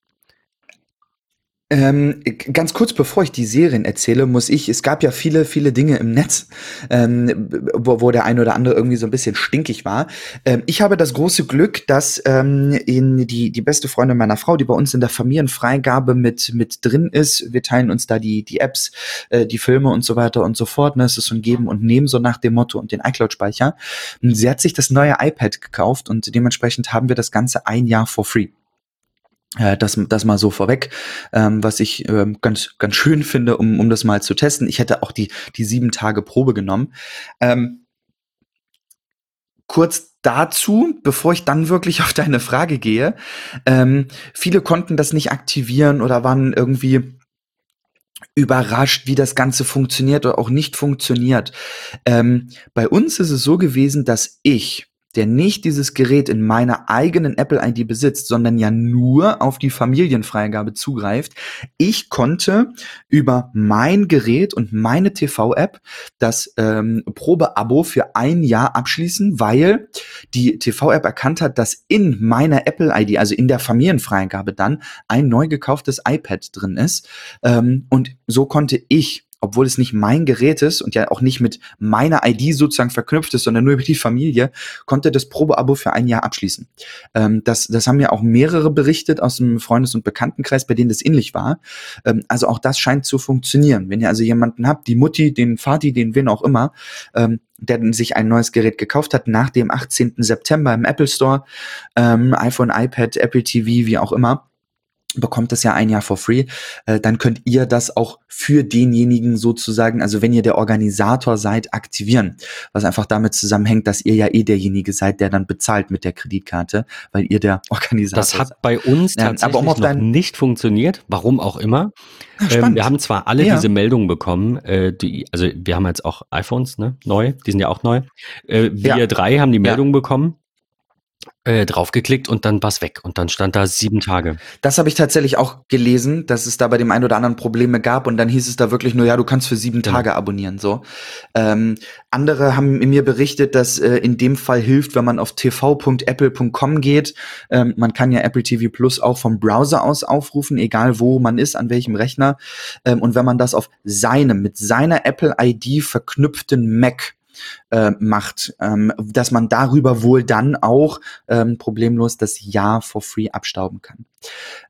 Ähm, ganz kurz bevor ich die Serien erzähle, muss ich, es gab ja viele, viele Dinge im Netz, ähm, wo, wo der eine oder andere irgendwie so ein bisschen stinkig war. Ähm, ich habe das große Glück, dass ähm, in die, die beste Freundin meiner Frau, die bei uns in der Familienfreigabe mit, mit drin ist, wir teilen uns da die, die Apps, äh, die Filme und so weiter und so fort. Ne? Es ist so ein Geben und Nehmen, so nach dem Motto und den iCloud-Speicher. Sie hat sich das neue iPad gekauft und dementsprechend haben wir das Ganze ein Jahr for free. Äh, das, das mal so vorweg, ähm, was ich ähm, ganz, ganz schön finde, um, um das mal zu testen. Ich hätte auch die, die sieben Tage Probe genommen. Ähm, kurz dazu, bevor ich dann wirklich [LAUGHS] auf deine Frage gehe. Ähm, viele konnten das nicht aktivieren oder waren irgendwie überrascht, wie das Ganze funktioniert oder auch nicht funktioniert. Ähm, bei uns ist es so gewesen, dass ich der nicht dieses Gerät in meiner eigenen Apple-ID besitzt, sondern ja nur auf die Familienfreigabe zugreift. Ich konnte über mein Gerät und meine TV-App das ähm, Probeabo für ein Jahr abschließen, weil die TV-App erkannt hat, dass in meiner Apple-ID, also in der Familienfreigabe dann, ein neu gekauftes iPad drin ist. Ähm, und so konnte ich obwohl es nicht mein Gerät ist und ja auch nicht mit meiner ID sozusagen verknüpft ist, sondern nur über die Familie, konnte das Probeabo für ein Jahr abschließen. Ähm, das, das haben ja auch mehrere berichtet aus dem Freundes- und Bekanntenkreis, bei denen das ähnlich war. Ähm, also auch das scheint zu funktionieren. Wenn ihr also jemanden habt, die Mutti, den Vati, den wen auch immer, ähm, der sich ein neues Gerät gekauft hat nach dem 18. September im Apple Store, ähm, iPhone, iPad, Apple TV, wie auch immer, bekommt das ja ein Jahr for free, äh, dann könnt ihr das auch für denjenigen sozusagen, also wenn ihr der Organisator seid, aktivieren. Was einfach damit zusammenhängt, dass ihr ja eh derjenige seid, der dann bezahlt mit der Kreditkarte, weil ihr der Organisator seid. Das hat seid. bei uns ja, tatsächlich aber um noch nicht funktioniert, warum auch immer. ähm, wir haben zwar alle ja. diese Meldungen bekommen, äh, die, also wir haben jetzt auch iPhones, ne, neu, die sind ja auch neu. Äh, wir ja. drei haben die Meldungen bekommen äh, draufgeklickt und dann war's weg und dann stand da sieben Tage. Das habe ich tatsächlich auch gelesen, dass es da bei dem einen oder anderen Probleme gab und dann hieß es da wirklich nur, ja, du kannst für sieben Genau. Tage abonnieren. So. Ähm, andere haben mir berichtet, dass äh, in dem Fall hilft, wenn man auf tv.apple.com geht. Ähm, man kann ja Apple TV Plus auch vom Browser aus aufrufen, egal wo man ist, an welchem Rechner. Ähm, und wenn man das auf seinem, mit seiner Apple ID verknüpften Mac äh, macht, ähm, dass man darüber wohl dann auch ähm, problemlos das Jahr for free abstauben kann.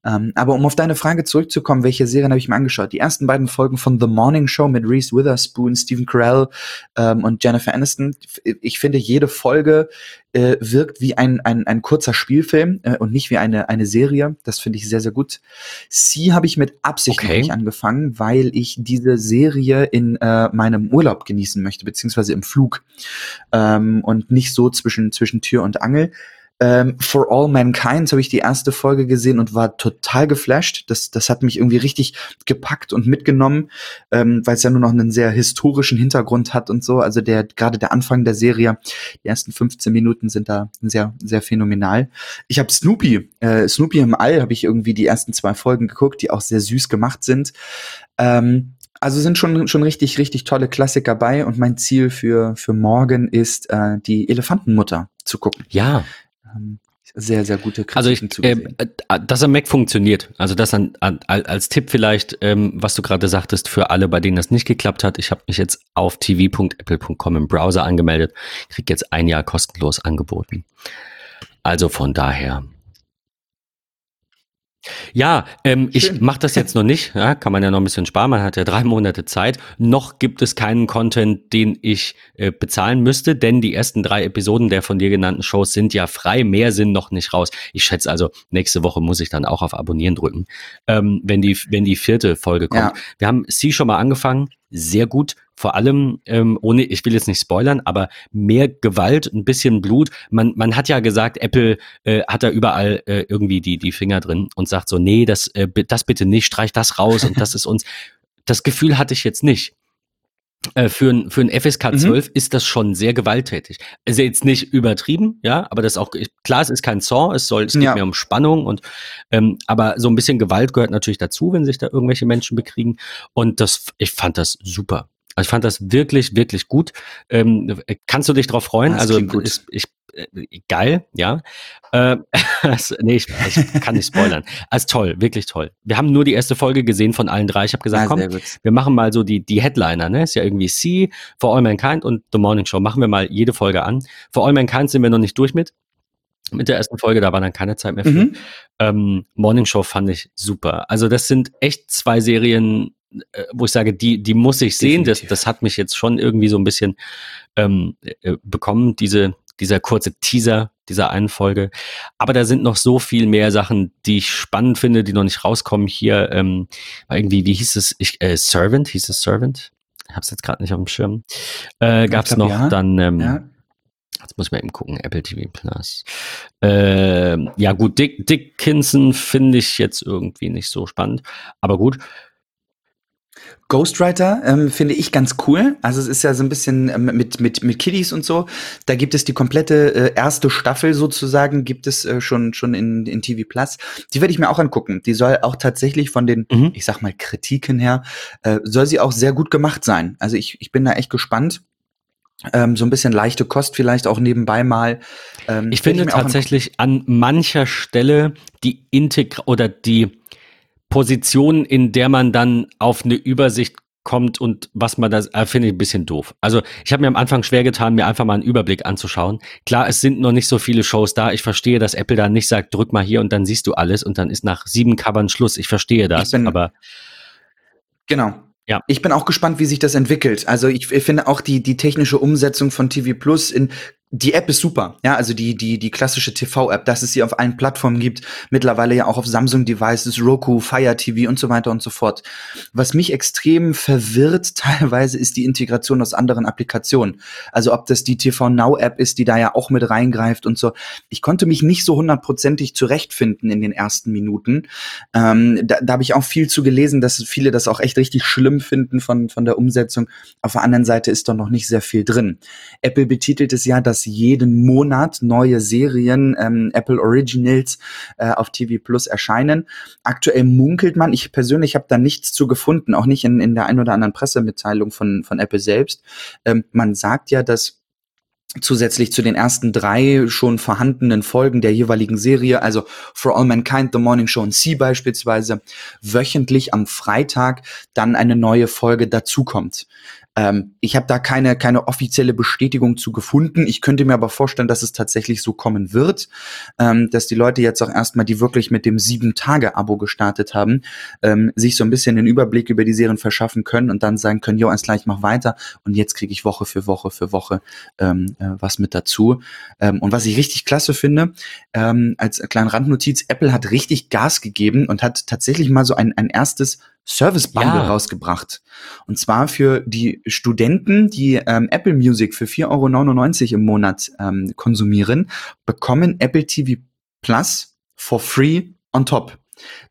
Ähm, aber um auf deine Frage zurückzukommen, welche Serien habe ich mir angeschaut? Die ersten beiden Folgen von The Morning Show mit Reese Witherspoon, Stephen Carell ähm, und Jennifer Aniston. Ich finde, jede Folge äh, wirkt wie ein, ein, ein kurzer Spielfilm äh, und nicht wie eine, eine Serie. Das finde ich sehr, sehr gut. Sie habe ich mit Absicht Okay. nicht angefangen, weil ich diese Serie in äh, meinem Urlaub genießen möchte, beziehungsweise im Flug ähm, und nicht so zwischen, zwischen Tür und Angel. Ähm, For All Mankind habe ich die erste Folge gesehen und war total geflasht. Das, das hat mich irgendwie richtig gepackt und mitgenommen, ähm, weil es ja nur noch einen sehr historischen Hintergrund hat und so. Also der gerade der Anfang der Serie, die ersten 15 Minuten sind da sehr sehr phänomenal. Ich habe Snoopy, äh, Snoopy im All habe ich irgendwie die ersten zwei Folgen geguckt, die auch sehr süß gemacht sind. Ähm, also sind schon schon richtig richtig tolle Klassiker bei und mein Ziel für für morgen ist äh, die Elefantenmutter zu gucken. Ja, Ähm, sehr sehr gute also ich, Kritiken äh, äh, dass am Mac funktioniert. Also das an, an, al- als Tipp vielleicht, ähm, was du gerade sagtest, für alle, bei denen das nicht geklappt hat. Ich habe mich jetzt auf tv.apple.com im Browser angemeldet, krieg jetzt ein Jahr kostenlos angeboten. Also von daher. Ja, ähm, ich mache das jetzt noch nicht. Ja, kann man ja noch ein bisschen sparen. Man hat ja drei [LAUGHS] Monate Zeit. Noch gibt es keinen Content, den ich äh, bezahlen müsste, denn die ersten drei Episoden der von dir genannten Shows sind ja frei. Mehr sind noch nicht raus. Ich schätze also, nächste Woche muss ich dann auch auf Abonnieren drücken, ähm, wenn die wenn die vierte Folge kommt. Ja. Wir haben sie schon mal angefangen. Sehr gut. Vor allem, ähm, ohne, ich will jetzt nicht spoilern, aber mehr Gewalt, ein bisschen Blut. Man, man hat ja gesagt, Apple äh, hat da überall äh, irgendwie die, die Finger drin und sagt so, nee, das, äh, das bitte nicht, streich das raus und das ist uns. Das Gefühl hatte ich jetzt nicht. Äh, für ein, für ein FSK Mhm. 12 ist das schon sehr gewalttätig. Ist jetzt nicht übertrieben, ja, aber das ist auch, klar, es ist kein Saw, es soll, es geht Ja. mehr um Spannung und, ähm, aber so ein bisschen Gewalt gehört natürlich dazu, wenn sich da irgendwelche Menschen bekriegen und das, ich fand das super. Also ich fand das wirklich, wirklich gut. Ähm, kannst du dich drauf freuen? Das also gut. ist, ich, äh, geil, ja. Äh, [LAUGHS] nee, ich, ich kann nicht spoilern. Also toll, wirklich toll. Wir haben nur die erste Folge gesehen von allen drei. Ich habe gesagt, Ah, komm, wir machen mal so die, die Headliner, ne? Ist ja irgendwie See, For All Mankind und The Morning Show. Machen wir mal jede Folge an. For All Mankind sind wir noch nicht durch mit. Mit der ersten Folge, da war dann keine Zeit mehr für. Mhm. Ähm, Morning Show fand ich super. Also das sind echt zwei Serien, äh, wo ich sage, die, die muss ich sehen. Das, Definitiv. das hat mich jetzt schon irgendwie so ein bisschen ähm, äh, bekommen, diese, dieser kurze Teaser dieser einen Folge. Aber da sind noch so viel mehr Sachen, die ich spannend finde, die noch nicht rauskommen. Hier ähm, irgendwie, wie hieß es? Ich, äh, Servant, hieß es Servant? Ich hab's jetzt gerade nicht auf dem Schirm. Äh, gab's glaub, noch ja. dann ähm, Ja. Jetzt muss man eben gucken, Apple TV Plus. Ähm, ja, gut, Dick, Dickinson finde ich jetzt irgendwie nicht so spannend. Aber gut. Ghostwriter ähm, finde ich ganz cool. Also es ist ja so ein bisschen ähm, mit, mit, mit Kiddies und so. Da gibt es die komplette äh, erste Staffel sozusagen, gibt es äh, schon, schon in, in TV Plus. Die werde ich mir auch angucken. Die soll auch tatsächlich von den, Mhm. ich sag mal, Kritiken her, äh, soll sie auch sehr gut gemacht sein. Also ich, ich bin da echt gespannt. Ähm, so ein bisschen leichte Kost vielleicht auch nebenbei mal. Ähm, Ich finde angucken. tatsächlich an mancher Stelle die Integra oder die Position, in der man dann auf eine Übersicht kommt und was man das äh, finde ich ein bisschen doof. Also ich habe mir am Anfang schwer getan, mir einfach mal einen Überblick anzuschauen. Klar, es sind noch nicht so viele Shows da. Ich verstehe, dass Apple da nicht sagt, drück mal hier und dann siehst du alles und dann ist nach sieben Covern Schluss. Ich verstehe das, Ich bin- aber Genau. Ja. Ich bin auch gespannt, wie sich das entwickelt. Also ich, ich finde auch die, die technische Umsetzung von TV Plus in die App ist super. Ja, also die, die, die klassische TV-App, dass es sie auf allen Plattformen gibt. Mittlerweile ja auch auf Samsung-Devices, Roku, Fire TV und so weiter und so fort. Was mich extrem verwirrt [LAUGHS] teilweise ist die Integration aus anderen Applikationen. Also ob das die TV Now App ist, die da ja auch mit reingreift und so. Ich konnte mich nicht so hundertprozentig zurechtfinden in den ersten Minuten. Ähm, da da habe ich auch viel zu gelesen, dass viele das auch echt richtig schlimm finden von, von der Umsetzung. Auf der anderen Seite ist doch noch nicht sehr viel drin. Apple betitelt es ja das dass jeden Monat neue Serien, ähm, Apple Originals äh, auf TV Plus erscheinen. Aktuell munkelt man, ich persönlich habe da nichts zu gefunden, auch nicht in, in der ein oder anderen Pressemitteilung von, von Apple selbst. Ähm, man sagt ja, dass zusätzlich zu den ersten drei schon vorhandenen Folgen der jeweiligen Serie, also For All Mankind, The Morning Show und C beispielsweise, wöchentlich am Freitag dann eine neue Folge dazukommt. Ähm, ich habe da keine, keine offizielle Bestätigung zu gefunden. Ich könnte mir aber vorstellen, dass es tatsächlich so kommen wird, ähm, dass die Leute jetzt auch erstmal, die wirklich mit dem Sieben-Tage-Abo gestartet haben, ähm, sich so ein bisschen den Überblick über die Serien verschaffen können und dann sagen können, jo, eins gleich mach weiter und jetzt kriege ich Woche für Woche für Woche ähm, äh, was mit dazu. Ähm, und was ich richtig klasse finde, ähm, als kleine Randnotiz, Apple hat richtig Gas gegeben und hat tatsächlich mal so ein, ein erstes Service Bundle ja. rausgebracht. Und zwar für die Studenten, die ähm, Apple Music für 4,99 Euro im Monat ähm, konsumieren, bekommen Apple TV Plus for free on top.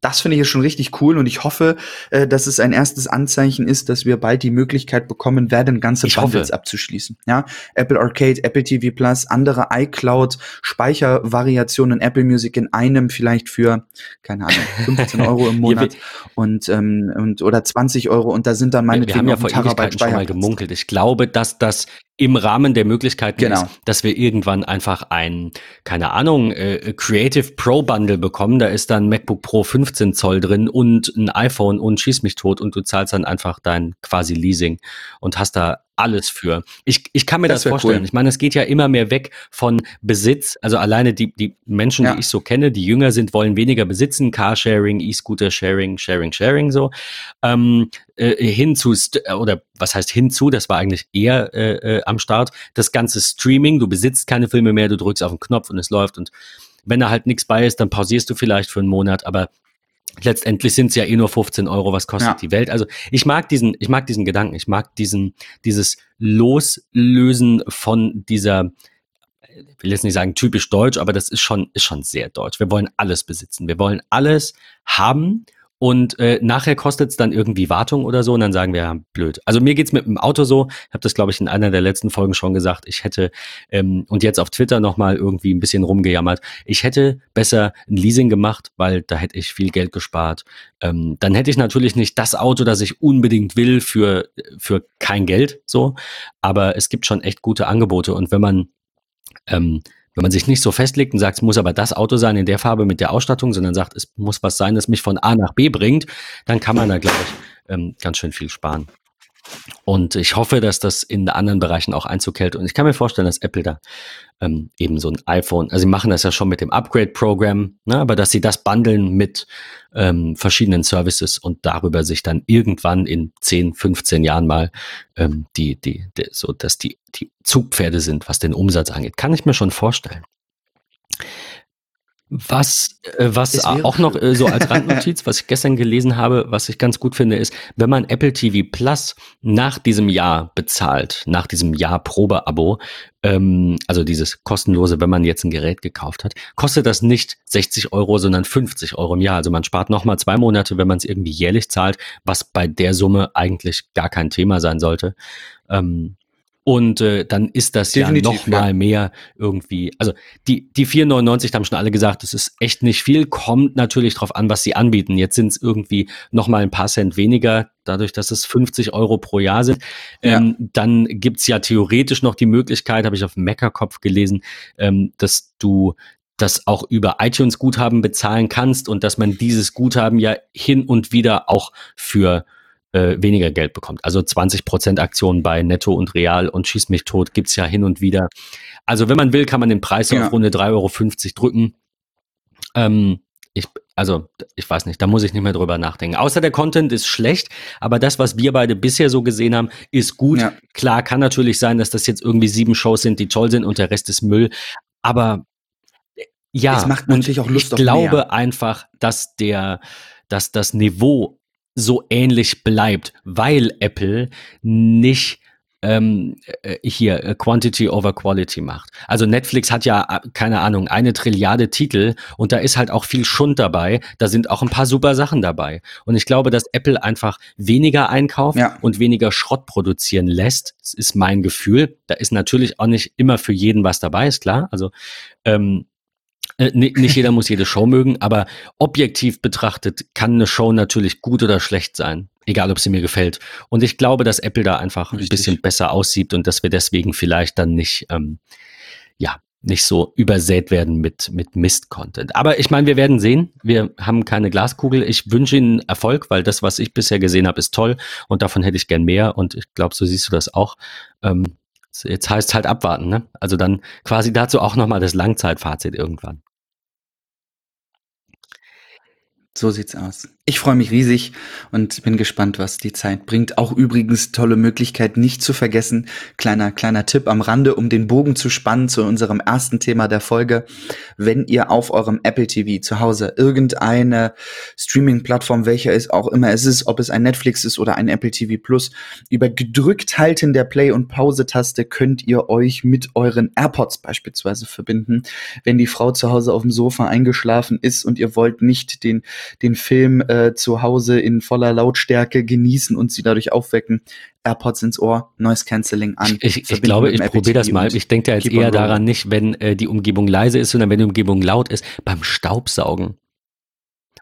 Das finde ich jetzt schon richtig cool und ich hoffe, äh, dass es ein erstes Anzeichen ist, dass wir bald die Möglichkeit bekommen werden, ganze ich Bundles hoffe. abzuschließen. Ja, Apple Arcade, Apple TV Plus, andere iCloud, Speichervariationen, Apple Music in einem vielleicht für, keine Ahnung, [LAUGHS] 15 Euro im Monat und, ähm, und oder 20 Euro und da sind dann meine wir, wir haben ja vor Terabyte schon mal gemunkelt. Ich glaube, dass das im Rahmen der Möglichkeiten genau. ist, dass wir irgendwann einfach ein, keine Ahnung, äh, Creative Pro Bundle bekommen. Da ist dann MacBook Pro 15 Zoll drin und ein iPhone und schieß mich tot und du zahlst dann einfach dein quasi Leasing und hast da alles für. Ich, ich kann mir das, das vorstellen. Cool. Ich meine, es geht ja immer mehr weg von Besitz. Also alleine die, die Menschen, ja. die ich so kenne, die jünger sind, wollen weniger besitzen. Carsharing, E-Scooter-Sharing, Sharing, Sharing so. Ähm, äh, hin zu, oder was heißt hinzu, das war eigentlich eher äh, äh, am Start, das ganze Streaming. Du besitzt keine Filme mehr, du drückst auf den Knopf und es läuft. Und wenn da halt nichts bei ist, dann pausierst du vielleicht für einen Monat. Aber letztendlich sind es ja eh nur 15 Euro, was kostet ja. die Welt. Also ich mag diesen, ich mag diesen Gedanken, ich mag diesen, dieses Loslösen von dieser, ich will jetzt nicht sagen typisch deutsch, aber das ist schon, ist schon sehr deutsch. Wir wollen alles besitzen. Wir wollen alles haben und äh, nachher kostet es dann irgendwie Wartung oder so und dann sagen wir, ja, blöd. Also mir geht's mit dem Auto so, ich habe das, glaube ich, in einer der letzten Folgen schon gesagt, ich hätte, ähm, und jetzt auf Twitter nochmal irgendwie ein bisschen rumgejammert, ich hätte besser ein Leasing gemacht, weil da hätte ich viel Geld gespart. Ähm, dann hätte ich natürlich nicht das Auto, das ich unbedingt will, für, für kein Geld so, aber es gibt schon echt gute Angebote. Und wenn man ähm, wenn man sich nicht so festlegt und sagt, es muss aber das Auto sein in der Farbe mit der Ausstattung, sondern sagt, es muss was sein, das mich von A nach B bringt, dann kann man da, glaube ich, ähm, ganz schön viel sparen. Und ich hoffe, dass das in anderen Bereichen auch Einzug hält. Und ich kann mir vorstellen, dass Apple da ähm, eben so ein iPhone, also sie machen das ja schon mit dem Upgrade-Programm, ne, aber dass sie das bundeln mit ähm, verschiedenen Services und darüber sich dann irgendwann in 10, 15 Jahren mal ähm, die, die, die, so dass die, die Zugpferde sind, was den Umsatz angeht. Kann ich mir schon vorstellen. Was, äh, was auch noch äh, so als [LAUGHS] Randnotiz, was ich gestern gelesen habe, was ich ganz gut finde, ist, wenn man Apple TV Plus nach diesem Jahr bezahlt, nach diesem Jahr Probeabo, ähm, also dieses kostenlose, wenn man jetzt ein Gerät gekauft hat, kostet das nicht 60 Euro, sondern 50 Euro im Jahr. Also man spart nochmal zwei Monate, wenn man es irgendwie jährlich zahlt, was bei der Summe eigentlich gar kein Thema sein sollte. Ähm, und äh, dann ist das Definitiv, ja noch mal ja. mehr irgendwie. Also die, die 4,99, da haben schon alle gesagt, das ist echt nicht viel. Kommt natürlich drauf an, was sie anbieten. Jetzt sind es irgendwie noch mal ein paar Cent weniger, dadurch, dass es 50 Euro pro Jahr sind. Ja. Ähm, dann gibt's ja theoretisch noch die Möglichkeit, habe ich auf Meckerkopf gelesen, ähm, dass du das auch über iTunes-Guthaben bezahlen kannst und dass man dieses Guthaben ja hin und wieder auch für äh, weniger Geld bekommt. Also 20% Aktionen bei Netto und Real und Schieß mich tot gibt's ja hin und wieder. Also wenn man will, kann man den Preis ja. auf Runde 3,50 Euro drücken. Ähm, ich, also, ich weiß nicht, da muss ich nicht mehr drüber nachdenken. Außer der Content ist schlecht, aber das, was wir beide bisher so gesehen haben, ist gut. Ja. Klar, kann natürlich sein, dass das jetzt irgendwie sieben Shows sind, die toll sind und der Rest ist Müll. Aber ja, es macht natürlich auch Lust ich glaube mehr. einfach, dass der, dass das Niveau so ähnlich bleibt, weil Apple nicht ähm, äh, hier äh, Quantity over Quality macht. Also Netflix hat ja, äh, keine Ahnung, eine Trilliarde Titel und da ist halt auch viel Schund dabei. Da sind auch ein paar super Sachen dabei. Und ich glaube, dass Apple einfach weniger einkauft ja. und weniger Schrott produzieren lässt. Das ist mein Gefühl. Da ist natürlich auch nicht immer für jeden was dabei, ist klar. Also ähm, äh, nicht jeder muss jede Show mögen, aber objektiv betrachtet kann eine Show natürlich gut oder schlecht sein. Egal, ob sie mir gefällt. Und ich glaube, dass Apple da einfach Richtig. ein bisschen besser aussieht und dass wir deswegen vielleicht dann nicht, ähm, ja, nicht so übersät werden mit, mit Mist-Content. Aber ich meine, wir werden sehen. Wir haben keine Glaskugel. Ich wünsche Ihnen Erfolg, weil das, was ich bisher gesehen habe, ist toll und davon hätte ich gern mehr. Und ich glaube, so siehst du das auch. Ähm, jetzt heißt es halt abwarten. Ne? Also dann quasi dazu auch nochmal das Langzeitfazit irgendwann. So sieht's aus. Ich freue mich riesig und bin gespannt, was die Zeit bringt. Auch übrigens tolle Möglichkeit, nicht zu vergessen. Kleiner, kleiner Tipp am Rande, um den Bogen zu spannen zu unserem ersten Thema der Folge. Wenn ihr auf eurem Apple TV zu Hause irgendeine Streaming-Plattform, welcher es auch immer es ist, ob es ein Netflix ist oder ein Apple TV Plus, über gedrückt halten der Play- und Pause-Taste könnt ihr euch mit euren AirPods beispielsweise verbinden. Wenn die Frau zu Hause auf dem Sofa eingeschlafen ist und ihr wollt nicht den, den Film äh, zu Hause in voller Lautstärke genießen und sie dadurch aufwecken. AirPods ins Ohr, Noise Cancelling an. Ich, ich, glaube, ich probiere das mal. Ich denke da jetzt eher daran nicht, wenn äh, die Umgebung leise ist, sondern wenn die Umgebung laut ist, beim Staubsaugen.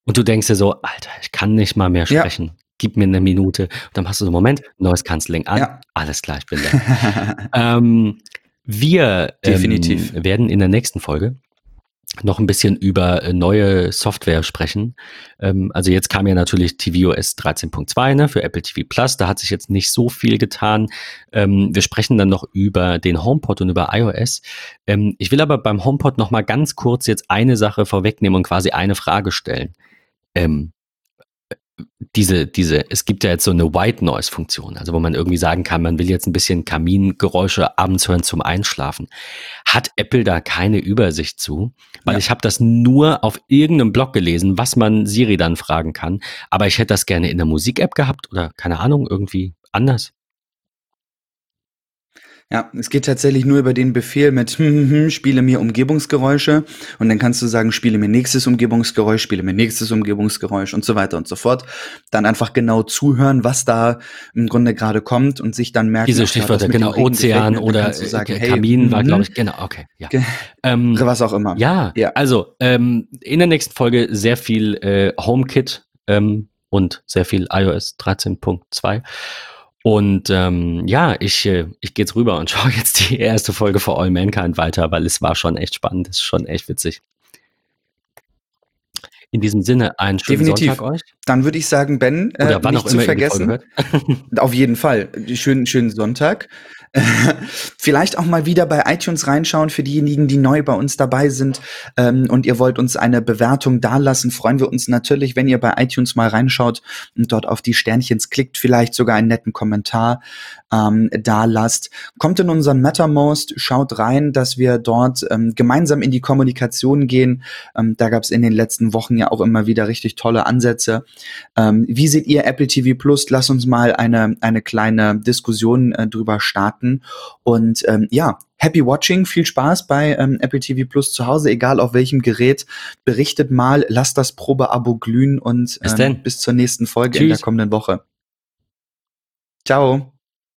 Und du denkst dir so, Alter, ich kann nicht mal mehr sprechen. Ja. Gib mir eine Minute. Und dann hast du so einen Moment, Noise Cancelling an. Ja. Alles klar, ich bin da. [LAUGHS] ähm, wir ähm, werden in der nächsten Folge noch ein bisschen über äh, neue Software sprechen. Ähm, also jetzt kam ja natürlich tvOS 13.2 ne, für Apple TV Plus. Da hat sich jetzt nicht so viel getan. Ähm, wir sprechen dann noch über den HomePod und über iOS. Ähm, ich will aber beim HomePod noch mal ganz kurz jetzt eine Sache vorwegnehmen und quasi eine Frage stellen diese, diese, es gibt ja jetzt so eine White Noise Funktion, also wo man irgendwie sagen kann, man will jetzt ein bisschen Kamingeräusche abends hören zum Einschlafen. Hat Apple da keine Übersicht zu? Weil ja. ich habe das nur auf irgendeinem Blog gelesen, was man Siri dann fragen kann. Aber ich hätte das gerne in der Musik-App gehabt oder keine Ahnung, irgendwie anders. Ja, es geht tatsächlich nur über den Befehl mit hm, hm, hm, spiele mir Umgebungsgeräusche und dann kannst du sagen, spiele mir nächstes Umgebungsgeräusch, spiele mir nächstes Umgebungsgeräusch und so weiter und so fort. Dann einfach genau zuhören, was da im Grunde gerade kommt und sich dann merken, diese Stichwörter, ja, genau, Ozean oder sagen, hey, Kamin war, glaube ich, genau, okay, ja. Ähm, [LAUGHS] was auch immer. Ja, ja. also ähm, in der nächsten Folge sehr viel äh, HomeKit ähm, und sehr viel iOS 13.2 und ähm, ja, ich, äh, ich gehe jetzt rüber und [LAUGHS] schaue jetzt die erste Folge For All Mankind weiter, weil es war schon echt spannend, es ist schon echt witzig. In diesem Sinne, einen schönen Definitiv. Sonntag euch. Dann würde ich sagen, Ben, äh, Oder wann nicht auch immer zu vergessen. [LAUGHS] Auf jeden Fall. Schönen, schönen Sonntag. [LAUGHS] Vielleicht auch mal wieder bei iTunes reinschauen für diejenigen, die neu bei uns dabei sind ähm, und ihr wollt uns eine Bewertung dalassen, freuen wir uns natürlich, wenn ihr bei iTunes mal reinschaut und dort auf die Sternchens klickt, vielleicht sogar einen netten Kommentar ähm, da lasst. Kommt in unseren Mattermost, schaut rein, dass wir dort ähm, gemeinsam in die Kommunikation gehen. Ähm, da gab es in den letzten Wochen ja auch immer wieder richtig tolle Ansätze. Ähm, wie seht ihr Apple TV Plus? Lass uns mal eine, eine kleine Diskussion äh, drüber starten hatten. Und ähm, ja, happy watching, viel Spaß bei ähm, Apple TV Plus zu Hause, egal auf welchem Gerät. Berichtet mal, lasst das Probeabo glühen und ähm, bis zur nächsten Folge Tschüss. in der kommenden Woche. Ciao.